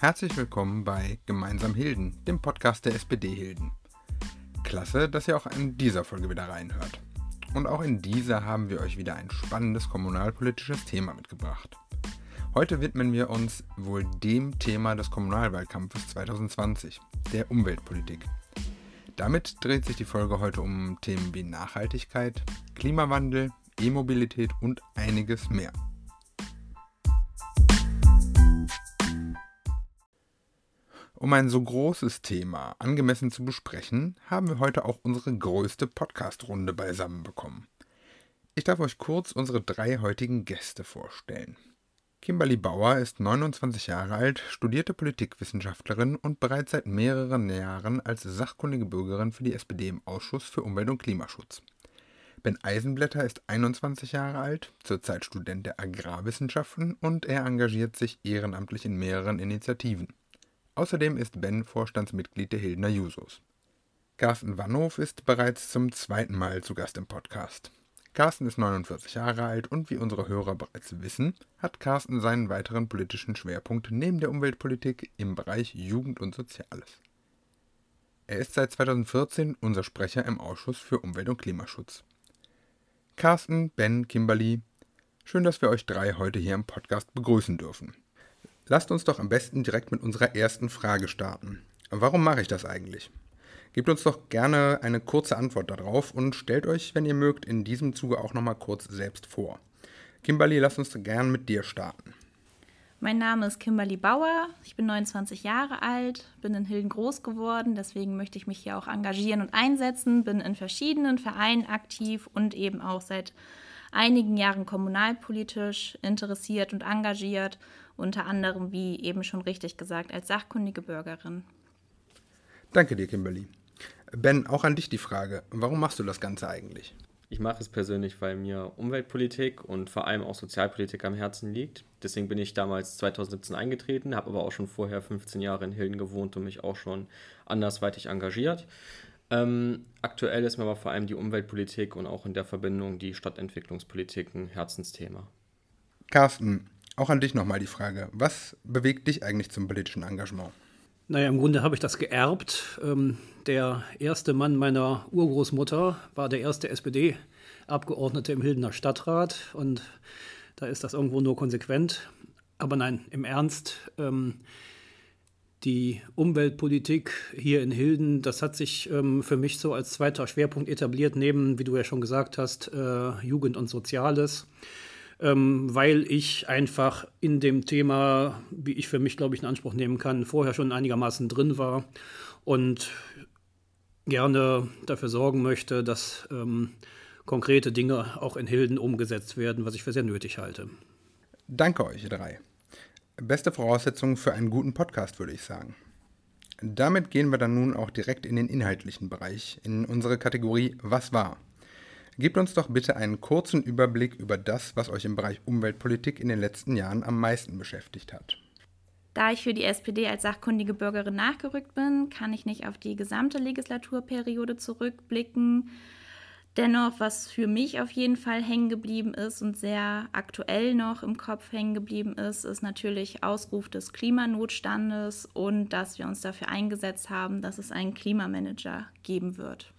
Herzlich willkommen bei Gemeinsam Hilden, dem Podcast der SPD Hilden. Klasse, dass ihr auch in dieser Folge wieder reinhört. Und auch in dieser haben wir euch wieder ein spannendes kommunalpolitisches Thema mitgebracht. Heute widmen wir uns wohl dem Thema des Kommunalwahlkampfes 2020, der Umweltpolitik. Damit dreht sich die Folge heute um Themen wie Nachhaltigkeit, Klimawandel, E-Mobilität und einiges mehr. Um ein so großes Thema angemessen zu besprechen, haben wir heute auch unsere größte Podcast-Runde beisammen bekommen. Ich darf euch kurz unsere drei heutigen Gäste vorstellen. Kimberly Bauer ist 29 Jahre alt, studierte Politikwissenschaftlerin und bereits seit mehreren Jahren als sachkundige Bürgerin für die SPD im Ausschuss für Umwelt- und Klimaschutz. Ben Eisenblätter ist 21 Jahre alt, zurzeit Student der Agrarwissenschaften und er engagiert sich ehrenamtlich in mehreren Initiativen. Außerdem ist Ben Vorstandsmitglied der Hildener Jusos. Carsten Wannhof ist bereits zum zweiten Mal zu Gast im Podcast. Carsten ist 49 Jahre alt und wie unsere Hörer bereits wissen, hat Carsten seinen weiteren politischen Schwerpunkt neben der Umweltpolitik im Bereich Jugend und Soziales. Er ist seit 2014 unser Sprecher im Ausschuss für Umwelt- und Klimaschutz. Carsten, Ben, Kimberly, schön, dass wir euch drei heute hier im Podcast begrüßen dürfen. Lasst uns doch am besten direkt mit unserer ersten Frage starten. Warum mache ich das eigentlich? Gebt uns doch gerne eine kurze Antwort darauf und stellt euch, wenn ihr mögt, in diesem Zuge auch nochmal kurz selbst vor. Kimberly, lass uns gern mit dir starten. Mein Name ist Kimberly Bauer, ich bin 29 Jahre alt, bin in Hilden groß geworden, deswegen möchte ich mich hier auch engagieren und einsetzen, bin in verschiedenen Vereinen aktiv und eben auch seit einigen Jahren kommunalpolitisch interessiert und engagiert unter anderem, wie eben schon richtig gesagt, als sachkundige Bürgerin. Danke dir, Kimberly. Ben, auch an dich die Frage, warum machst du das Ganze eigentlich? Ich mache es persönlich, weil mir Umweltpolitik und vor allem auch Sozialpolitik am Herzen liegt. Deswegen bin ich damals 2017 eingetreten, habe aber auch schon vorher 15 Jahre in Hilden gewohnt und mich auch schon andersweitig engagiert. Ähm, aktuell ist mir aber vor allem die Umweltpolitik und auch in der Verbindung die Stadtentwicklungspolitik ein Herzensthema. Carsten, auch an dich nochmal die Frage. Was bewegt dich eigentlich zum politischen Engagement? Naja, im Grunde habe ich das geerbt. Ähm, der erste Mann meiner Urgroßmutter war der erste SPD-Abgeordnete im Hildener Stadtrat und da ist das irgendwo nur konsequent. Aber nein, im Ernst, ähm, die Umweltpolitik hier in Hilden, das hat sich ähm, für mich so als zweiter Schwerpunkt etabliert, neben, wie du ja schon gesagt hast, äh, Jugend und Soziales ähm, weil ich einfach in dem Thema, wie ich für mich, glaube ich, in Anspruch nehmen kann, vorher schon einigermaßen drin war und gerne dafür sorgen möchte, dass ähm, konkrete Dinge auch in Hilden umgesetzt werden, was ich für sehr nötig halte. Danke euch, drei. Beste Voraussetzung für einen guten Podcast, würde ich sagen. Damit gehen wir dann nun auch direkt in den inhaltlichen Bereich, in unsere Kategorie Was war? Gebt uns doch bitte einen kurzen Überblick über das, was euch im Bereich Umweltpolitik in den letzten Jahren am meisten beschäftigt hat. Da ich für die SPD als sachkundige Bürgerin nachgerückt bin, kann ich nicht auf die gesamte Legislaturperiode zurückblicken. Dennoch, was für mich auf jeden Fall hängen geblieben ist und sehr aktuell noch im Kopf hängen geblieben ist, ist natürlich Ausruf des Klimanotstandes und dass wir uns dafür eingesetzt haben, dass es einen Klimamanager geben wird.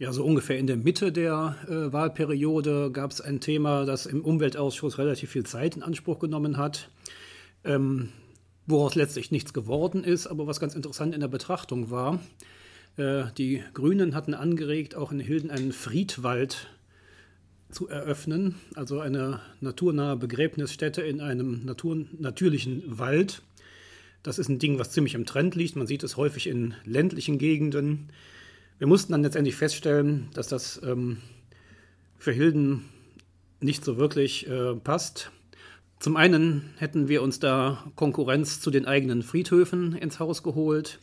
Ja, so ungefähr in der Mitte der äh, Wahlperiode gab es ein Thema, das im Umweltausschuss relativ viel Zeit in Anspruch genommen hat, ähm, woraus letztlich nichts geworden ist, aber was ganz interessant in der Betrachtung war. Äh, die Grünen hatten angeregt, auch in Hilden einen Friedwald zu eröffnen, also eine naturnahe Begräbnisstätte in einem natur natürlichen Wald. Das ist ein Ding, was ziemlich im Trend liegt. Man sieht es häufig in ländlichen Gegenden. Wir mussten dann letztendlich feststellen, dass das ähm, für Hilden nicht so wirklich äh, passt. Zum einen hätten wir uns da Konkurrenz zu den eigenen Friedhöfen ins Haus geholt.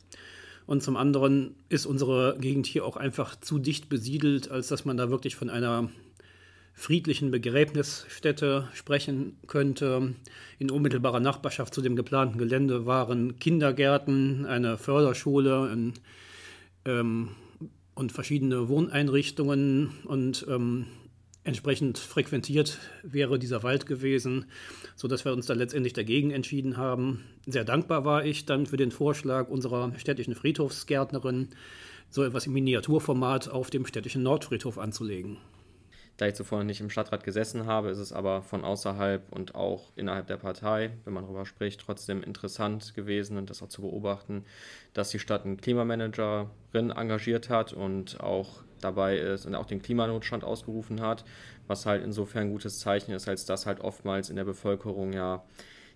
Und zum anderen ist unsere Gegend hier auch einfach zu dicht besiedelt, als dass man da wirklich von einer friedlichen Begräbnisstätte sprechen könnte. In unmittelbarer Nachbarschaft zu dem geplanten Gelände waren Kindergärten, eine Förderschule, ein ähm, und verschiedene Wohneinrichtungen und ähm, entsprechend frequentiert wäre dieser Wald gewesen, sodass wir uns dann letztendlich dagegen entschieden haben. Sehr dankbar war ich dann für den Vorschlag unserer städtischen Friedhofsgärtnerin, so etwas im Miniaturformat auf dem städtischen Nordfriedhof anzulegen. Da ich zuvor nicht im Stadtrat gesessen habe, ist es aber von außerhalb und auch innerhalb der Partei, wenn man darüber spricht, trotzdem interessant gewesen und das auch zu beobachten, dass die Stadt eine Klimamanagerin engagiert hat und auch dabei ist und auch den Klimanotstand ausgerufen hat, was halt insofern ein gutes Zeichen ist, als dass halt oftmals in der Bevölkerung ja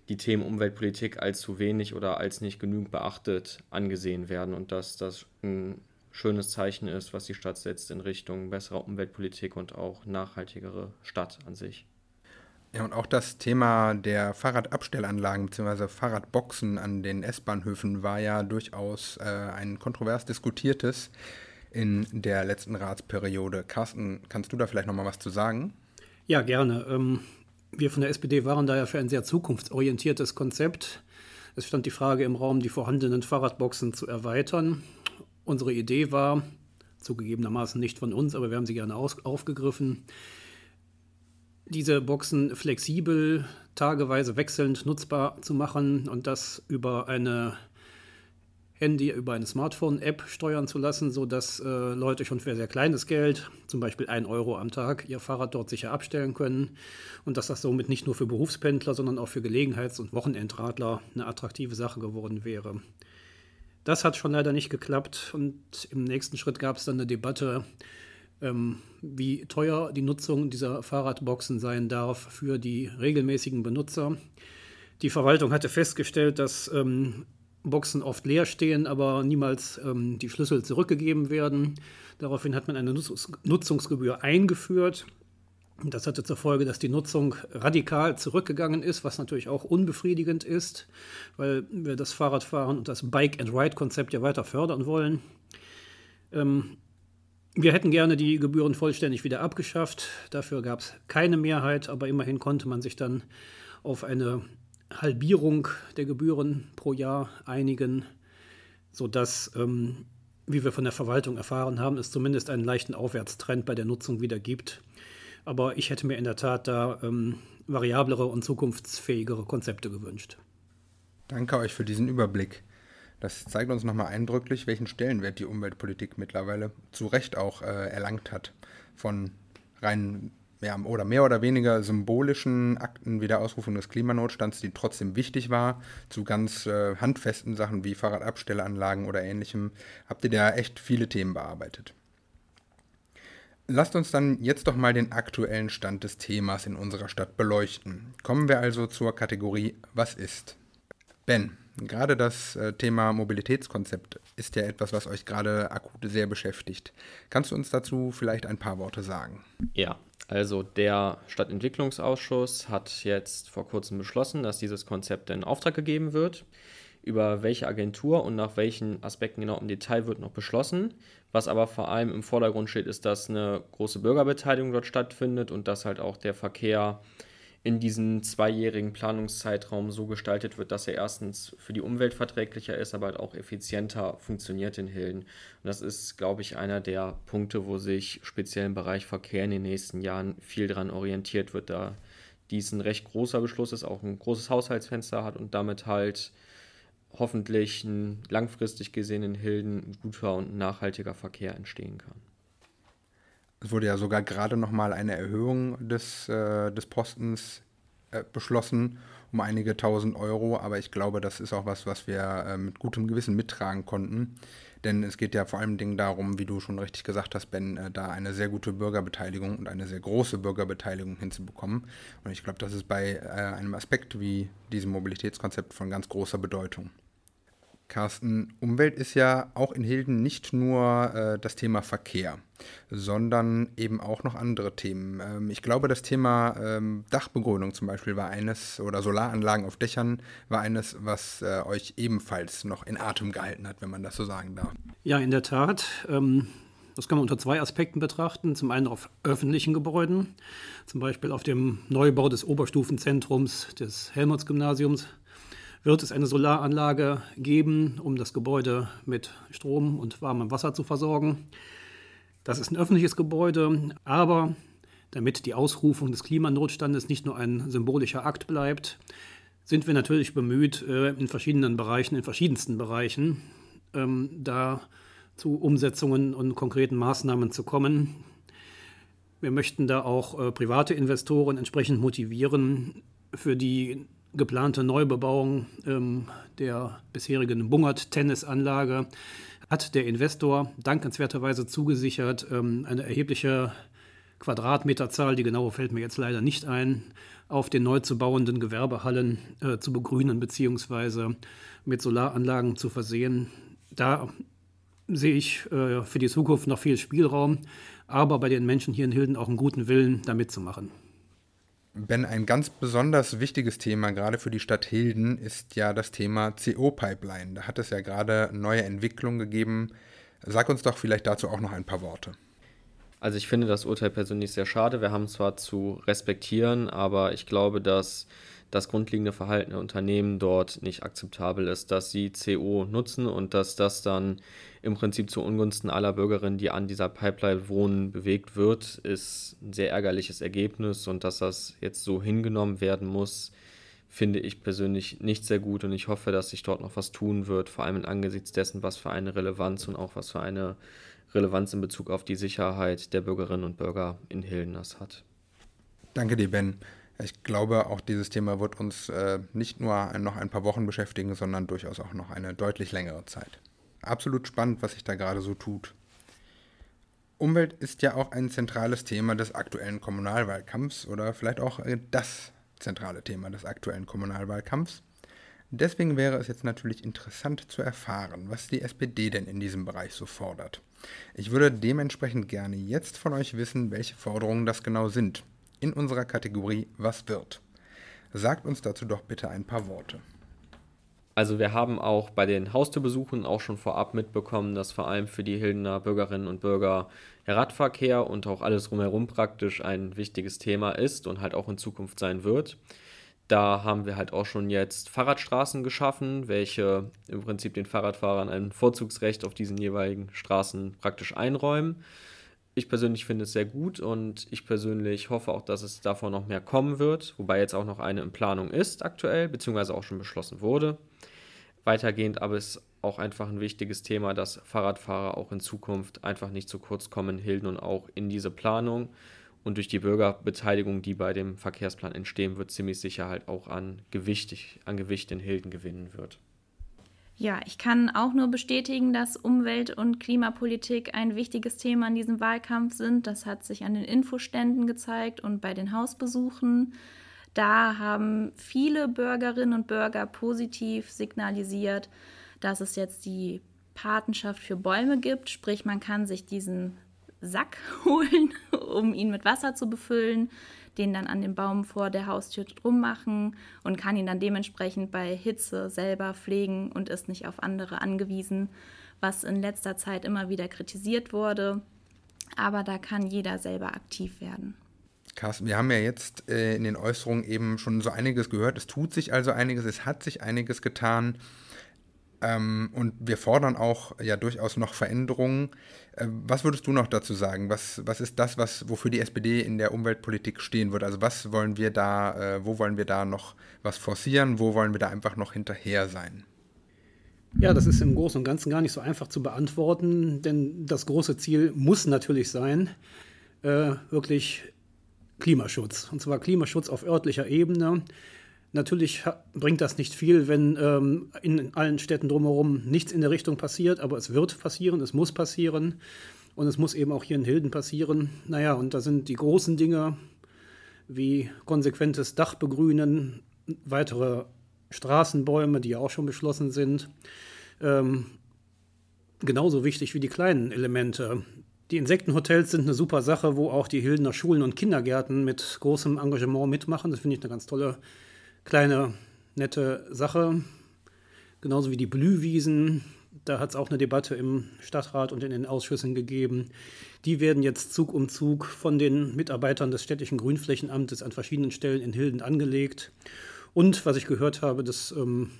die Themen Umweltpolitik als zu wenig oder als nicht genügend beachtet angesehen werden und dass das ein schönes Zeichen ist, was die Stadt setzt in Richtung besserer Umweltpolitik und auch nachhaltigere Stadt an sich. Ja, und auch das Thema der Fahrradabstellanlagen bzw. Fahrradboxen an den S-Bahnhöfen war ja durchaus äh, ein kontrovers diskutiertes in der letzten Ratsperiode. Carsten, kannst du da vielleicht noch mal was zu sagen? Ja, gerne. Ähm, wir von der SPD waren da ja für ein sehr zukunftsorientiertes Konzept. Es stand die Frage im Raum, die vorhandenen Fahrradboxen zu erweitern. Unsere Idee war, zugegebenermaßen nicht von uns, aber wir haben sie gerne aufgegriffen, diese Boxen flexibel, tageweise wechselnd nutzbar zu machen und das über eine Handy, über eine Smartphone-App steuern zu lassen, sodass äh, Leute schon für sehr kleines Geld, zum Beispiel 1 Euro am Tag, ihr Fahrrad dort sicher abstellen können und dass das somit nicht nur für Berufspendler, sondern auch für Gelegenheits- und Wochenendradler eine attraktive Sache geworden wäre. Das hat schon leider nicht geklappt und im nächsten Schritt gab es dann eine Debatte, ähm, wie teuer die Nutzung dieser Fahrradboxen sein darf für die regelmäßigen Benutzer. Die Verwaltung hatte festgestellt, dass ähm, Boxen oft leer stehen, aber niemals ähm, die Schlüssel zurückgegeben werden. Daraufhin hat man eine Nutzungs Nutzungsgebühr eingeführt. Das hatte zur Folge, dass die Nutzung radikal zurückgegangen ist, was natürlich auch unbefriedigend ist, weil wir das Fahrradfahren und das Bike-and-Ride-Konzept ja weiter fördern wollen. Ähm, wir hätten gerne die Gebühren vollständig wieder abgeschafft. Dafür gab es keine Mehrheit, aber immerhin konnte man sich dann auf eine Halbierung der Gebühren pro Jahr einigen, sodass, ähm, wie wir von der Verwaltung erfahren haben, es zumindest einen leichten Aufwärtstrend bei der Nutzung wieder gibt. Aber ich hätte mir in der Tat da ähm, variablere und zukunftsfähigere Konzepte gewünscht. Danke euch für diesen Überblick. Das zeigt uns nochmal eindrücklich, welchen Stellenwert die Umweltpolitik mittlerweile zu Recht auch äh, erlangt hat. Von rein ja, oder mehr oder weniger symbolischen Akten wie der Ausrufung des Klimanotstands, die trotzdem wichtig war, zu ganz äh, handfesten Sachen wie Fahrradabstellanlagen oder ähnlichem, habt ihr da echt viele Themen bearbeitet. Lasst uns dann jetzt doch mal den aktuellen Stand des Themas in unserer Stadt beleuchten. Kommen wir also zur Kategorie Was ist? Ben, gerade das äh, Thema Mobilitätskonzept ist ja etwas, was euch gerade akut sehr beschäftigt. Kannst du uns dazu vielleicht ein paar Worte sagen? Ja, also der Stadtentwicklungsausschuss hat jetzt vor kurzem beschlossen, dass dieses Konzept in Auftrag gegeben wird. Über welche Agentur und nach welchen Aspekten genau im Detail wird noch beschlossen. Was aber vor allem im Vordergrund steht, ist, dass eine große Bürgerbeteiligung dort stattfindet und dass halt auch der Verkehr in diesem zweijährigen Planungszeitraum so gestaltet wird, dass er erstens für die Umwelt verträglicher ist, aber halt auch effizienter funktioniert in Hilden. Und das ist, glaube ich, einer der Punkte, wo sich speziell im Bereich Verkehr in den nächsten Jahren viel daran orientiert wird, da dies ein recht großer Beschluss ist, auch ein großes Haushaltsfenster hat und damit halt hoffentlich ein langfristig gesehen in Hilden guter und nachhaltiger Verkehr entstehen kann. Es wurde ja sogar gerade noch mal eine Erhöhung des, äh, des Postens äh, beschlossen um einige tausend Euro, aber ich glaube, das ist auch was, was wir äh, mit gutem Gewissen mittragen konnten. Denn es geht ja vor allem Dingen darum, wie du schon richtig gesagt hast, Ben, äh, da eine sehr gute Bürgerbeteiligung und eine sehr große Bürgerbeteiligung hinzubekommen. Und ich glaube, das ist bei äh, einem Aspekt wie diesem Mobilitätskonzept von ganz großer Bedeutung. Carsten, Umwelt ist ja auch in Hilden nicht nur äh, das Thema Verkehr, sondern eben auch noch andere Themen. Ähm, ich glaube, das Thema ähm, Dachbegrünung zum Beispiel war eines, oder Solaranlagen auf Dächern war eines, was äh, euch ebenfalls noch in Atem gehalten hat, wenn man das so sagen darf. Ja, in der Tat. Ähm das kann man unter zwei Aspekten betrachten. Zum einen auf öffentlichen Gebäuden, zum Beispiel auf dem Neubau des Oberstufenzentrums des Helmholtz-Gymnasiums wird es eine Solaranlage geben, um das Gebäude mit Strom und warmem Wasser zu versorgen. Das ist ein öffentliches Gebäude, aber damit die Ausrufung des Klimanotstandes nicht nur ein symbolischer Akt bleibt, sind wir natürlich bemüht, äh, in verschiedenen Bereichen, in verschiedensten Bereichen, ähm, da zu Umsetzungen und konkreten Maßnahmen zu kommen. Wir möchten da auch äh, private Investoren entsprechend motivieren, für die geplante Neubebauung ähm, der bisherigen Bungert-Tennisanlage hat der Investor dankenswerterweise zugesichert, ähm, eine erhebliche Quadratmeterzahl, die genaue fällt mir jetzt leider nicht ein, auf den neu zu bauenden Gewerbehallen äh, zu begrünen bzw. mit Solaranlagen zu versehen. Da sehe ich äh, für die Zukunft noch viel Spielraum, aber bei den Menschen hier in Hilden auch einen guten Willen, da mitzumachen. Ben, ein ganz besonders wichtiges Thema gerade für die Stadt Hilden ist ja das Thema CO-Pipeline. Da hat es ja gerade neue Entwicklungen gegeben. Sag uns doch vielleicht dazu auch noch ein paar Worte. Also ich finde das Urteil persönlich sehr schade. Wir haben zwar zu respektieren, aber ich glaube, dass das grundlegende Verhalten der Unternehmen dort nicht akzeptabel ist, dass sie CO nutzen und dass das dann im Prinzip zu Ungunsten aller Bürgerinnen, die an dieser Pipeline wohnen, bewegt wird, ist ein sehr ärgerliches Ergebnis und dass das jetzt so hingenommen werden muss, finde ich persönlich nicht sehr gut und ich hoffe, dass sich dort noch was tun wird, vor allem angesichts dessen, was für eine Relevanz und auch was für eine Relevanz in Bezug auf die Sicherheit der Bürgerinnen und Bürger in Hilden das hat. Danke dir, Ben. Ich glaube, auch dieses Thema wird uns äh, nicht nur noch ein paar Wochen beschäftigen, sondern durchaus auch noch eine deutlich längere Zeit. Absolut spannend, was sich da gerade so tut. Umwelt ist ja auch ein zentrales Thema des aktuellen Kommunalwahlkampfs oder vielleicht auch äh, das zentrale Thema des aktuellen Kommunalwahlkampfs. Deswegen wäre es jetzt natürlich interessant zu erfahren, was die SPD denn in diesem Bereich so fordert. Ich würde dementsprechend gerne jetzt von euch wissen, welche Forderungen das genau sind in unserer Kategorie Was wird? Sagt uns dazu doch bitte ein paar Worte. Also wir haben auch bei den Haustürbesuchen auch schon vorab mitbekommen, dass vor allem für die Hildener Bürgerinnen und Bürger der Radverkehr und auch alles drumherum praktisch ein wichtiges Thema ist und halt auch in Zukunft sein wird. Da haben wir halt auch schon jetzt Fahrradstraßen geschaffen, welche im Prinzip den Fahrradfahrern ein Vorzugsrecht auf diesen jeweiligen Straßen praktisch einräumen. Ich persönlich finde es sehr gut und ich persönlich hoffe auch, dass es davon noch mehr kommen wird, wobei jetzt auch noch eine in Planung ist aktuell, beziehungsweise auch schon beschlossen wurde. Weitergehend aber ist auch einfach ein wichtiges Thema, dass Fahrradfahrer auch in Zukunft einfach nicht zu kurz kommen, Hilden und auch in diese Planung. Und durch die Bürgerbeteiligung, die bei dem Verkehrsplan entstehen wird, ziemlich sicher halt auch an Gewicht, an Gewicht in Hilden gewinnen wird. Ja, ich kann auch nur bestätigen, dass Umwelt- und Klimapolitik ein wichtiges Thema in diesem Wahlkampf sind. Das hat sich an den Infoständen gezeigt und bei den Hausbesuchen. Da haben viele Bürgerinnen und Bürger positiv signalisiert, dass es jetzt die Patenschaft für Bäume gibt. Sprich, man kann sich diesen Sack holen, um ihn mit Wasser zu befüllen den dann an dem Baum vor der Haustür drum machen und kann ihn dann dementsprechend bei Hitze selber pflegen und ist nicht auf andere angewiesen, was in letzter Zeit immer wieder kritisiert wurde. Aber da kann jeder selber aktiv werden. Carsten, wir haben ja jetzt äh, in den Äußerungen eben schon so einiges gehört. Es tut sich also einiges, es hat sich einiges getan. Ähm, und wir fordern auch ja durchaus noch Veränderungen. Äh, was würdest du noch dazu sagen? Was, was ist das, was, wofür die SPD in der Umweltpolitik stehen wird? Also was wollen wir da, äh, wo wollen wir da noch was forcieren? Wo wollen wir da einfach noch hinterher sein? Ja, das ist im Großen und Ganzen gar nicht so einfach zu beantworten, denn das große Ziel muss natürlich sein, äh, wirklich Klimaschutz. Und zwar Klimaschutz auf örtlicher Ebene. Natürlich bringt das nicht viel, wenn ähm, in allen Städten drumherum nichts in der Richtung passiert, aber es wird passieren, es muss passieren und es muss eben auch hier in Hilden passieren. Naja, und da sind die großen Dinge wie konsequentes Dachbegrünen, weitere Straßenbäume, die ja auch schon beschlossen sind, ähm, genauso wichtig wie die kleinen Elemente. Die Insektenhotels sind eine super Sache, wo auch die Hildener Schulen und Kindergärten mit großem Engagement mitmachen. Das finde ich eine ganz tolle kleine, nette Sache. Genauso wie die Blühwiesen. Da hat es auch eine Debatte im Stadtrat und in den Ausschüssen gegeben. Die werden jetzt Zug um Zug von den Mitarbeitern des städtischen Grünflächenamtes an verschiedenen Stellen in Hilden angelegt. Und was ich gehört habe, das ähm,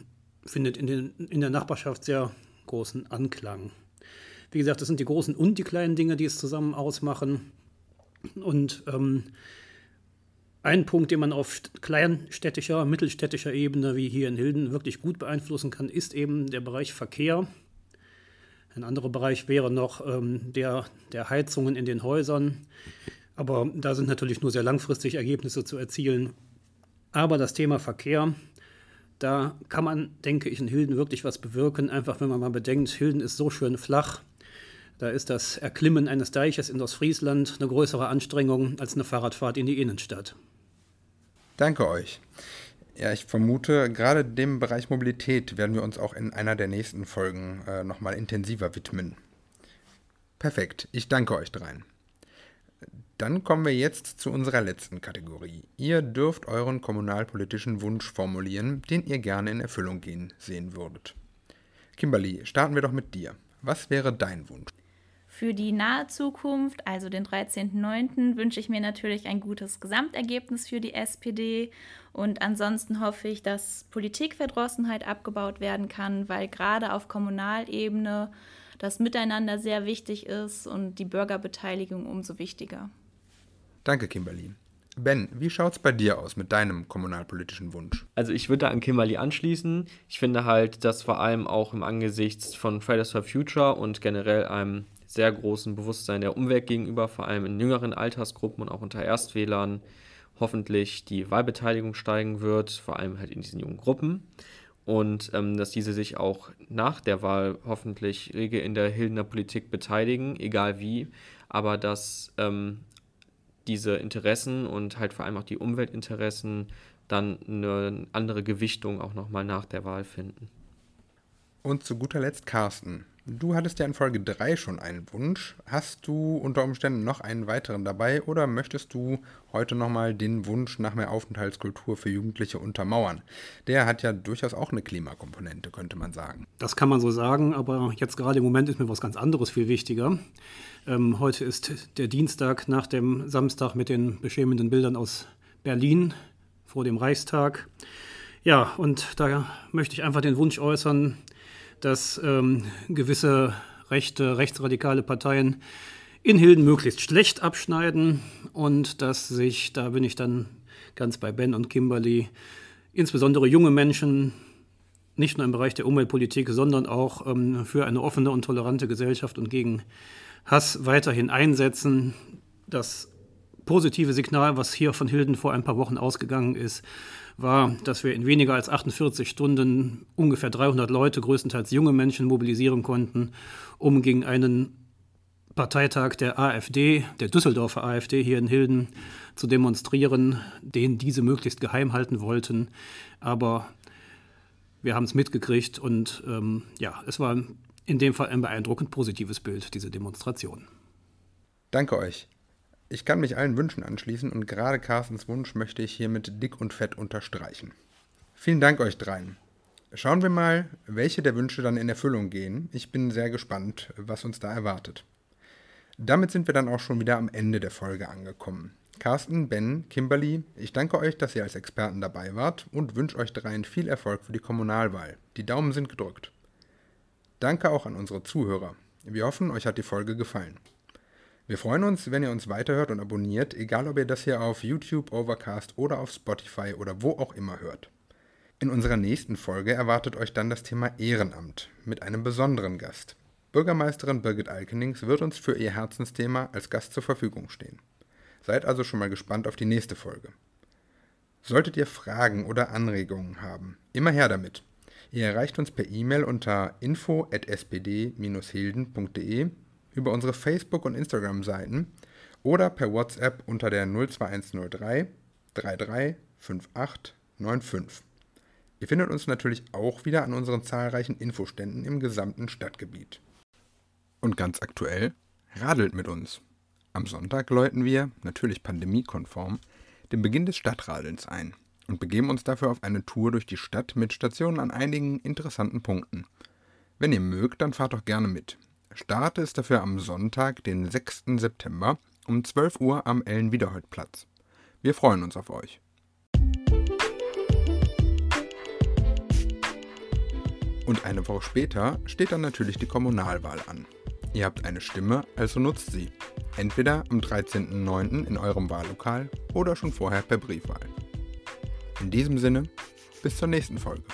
findet in, den, in der Nachbarschaft sehr großen Anklang. Wie gesagt, das sind die großen und die kleinen Dinge, die es zusammen ausmachen. Und ähm, ein Punkt, den man auf kleinstädtischer, mittelstädtischer Ebene wie hier in Hilden wirklich gut beeinflussen kann, ist eben der Bereich Verkehr. Ein anderer Bereich wäre noch ähm, der der Heizungen in den Häusern. Aber da sind natürlich nur sehr langfristig Ergebnisse zu erzielen. Aber das Thema Verkehr, da kann man, denke ich, in Hilden wirklich was bewirken. Einfach wenn man mal bedenkt, Hilden ist so schön flach. Da ist das Erklimmen eines Deiches in Ostfriesland eine größere Anstrengung als eine Fahrradfahrt in die Innenstadt. Danke euch. Ja, ich vermute, gerade dem Bereich Mobilität werden wir uns auch in einer der nächsten Folgen äh, nochmal intensiver widmen. Perfekt, ich danke euch dreien. Dann kommen wir jetzt zu unserer letzten Kategorie. Ihr dürft euren kommunalpolitischen Wunsch formulieren, den ihr gerne in Erfüllung gehen sehen würdet. Kimberly, starten wir doch mit dir. Was wäre dein Wunsch? Für die nahe Zukunft, also den 13.09., wünsche ich mir natürlich ein gutes Gesamtergebnis für die SPD. Und ansonsten hoffe ich, dass Politikverdrossenheit abgebaut werden kann, weil gerade auf Kommunalebene das Miteinander sehr wichtig ist und die Bürgerbeteiligung umso wichtiger. Danke, Kimberly. Ben, wie schaut es bei dir aus mit deinem kommunalpolitischen Wunsch? Also ich würde da an Kimberly anschließen. Ich finde halt, dass vor allem auch im Angesicht von Fridays for Future und generell einem sehr großen Bewusstsein der Umwelt gegenüber, vor allem in jüngeren Altersgruppen und auch unter Erstwählern, hoffentlich die Wahlbeteiligung steigen wird, vor allem halt in diesen jungen Gruppen. Und ähm, dass diese sich auch nach der Wahl hoffentlich rege in der Hildener Politik beteiligen, egal wie, aber dass ähm, diese Interessen und halt vor allem auch die Umweltinteressen dann eine andere Gewichtung auch nochmal nach der Wahl finden. Und zu guter Letzt Carsten. Du hattest ja in Folge 3 schon einen Wunsch. Hast du unter Umständen noch einen weiteren dabei oder möchtest du heute nochmal den Wunsch nach mehr Aufenthaltskultur für Jugendliche untermauern? Der hat ja durchaus auch eine Klimakomponente, könnte man sagen. Das kann man so sagen, aber jetzt gerade im Moment ist mir was ganz anderes viel wichtiger. Ähm, heute ist der Dienstag nach dem Samstag mit den beschämenden Bildern aus Berlin vor dem Reichstag. Ja, und da möchte ich einfach den Wunsch äußern, dass ähm, gewisse rechte, rechtsradikale Parteien in Hilden möglichst schlecht abschneiden und dass sich, da bin ich dann ganz bei Ben und Kimberly, insbesondere junge Menschen nicht nur im Bereich der Umweltpolitik, sondern auch ähm, für eine offene und tolerante Gesellschaft und gegen Hass weiterhin einsetzen. Das positive Signal, was hier von Hilden vor ein paar Wochen ausgegangen ist, war, dass wir in weniger als 48 Stunden ungefähr 300 Leute, größtenteils junge Menschen, mobilisieren konnten, um gegen einen Parteitag der AfD, der Düsseldorfer AfD hier in Hilden, zu demonstrieren, den diese möglichst geheim halten wollten. Aber wir haben es mitgekriegt und ähm, ja, es war in dem Fall ein beeindruckend positives Bild, diese Demonstration. Danke euch. Ich kann mich allen Wünschen anschließen und gerade Carstens Wunsch möchte ich hiermit dick und fett unterstreichen. Vielen Dank euch dreien. Schauen wir mal, welche der Wünsche dann in Erfüllung gehen. Ich bin sehr gespannt, was uns da erwartet. Damit sind wir dann auch schon wieder am Ende der Folge angekommen. Carsten, Ben, Kimberly, ich danke euch, dass ihr als Experten dabei wart und wünsche euch dreien viel Erfolg für die Kommunalwahl. Die Daumen sind gedrückt. Danke auch an unsere Zuhörer. Wir hoffen, euch hat die Folge gefallen. Wir freuen uns, wenn ihr uns weiterhört und abonniert, egal ob ihr das hier auf YouTube, Overcast oder auf Spotify oder wo auch immer hört. In unserer nächsten Folge erwartet euch dann das Thema Ehrenamt mit einem besonderen Gast. Bürgermeisterin Birgit Alkenings wird uns für ihr Herzensthema als Gast zur Verfügung stehen. Seid also schon mal gespannt auf die nächste Folge. Solltet ihr Fragen oder Anregungen haben, immer her damit. Ihr erreicht uns per E-Mail unter info@spd-hilden.de über unsere Facebook- und Instagram-Seiten oder per WhatsApp unter der 02103 335895. Ihr findet uns natürlich auch wieder an unseren zahlreichen Infoständen im gesamten Stadtgebiet. Und ganz aktuell, radelt mit uns. Am Sonntag läuten wir, natürlich pandemiekonform, den Beginn des Stadtradelns ein und begeben uns dafür auf eine Tour durch die Stadt mit Stationen an einigen interessanten Punkten. Wenn ihr mögt, dann fahrt doch gerne mit. Start ist dafür am Sonntag, den 6. September um 12 Uhr am Ellen-Wiederhold-Platz. Wir freuen uns auf euch. Und eine Woche später steht dann natürlich die Kommunalwahl an. Ihr habt eine Stimme, also nutzt sie. Entweder am 13.09. in eurem Wahllokal oder schon vorher per Briefwahl. In diesem Sinne, bis zur nächsten Folge.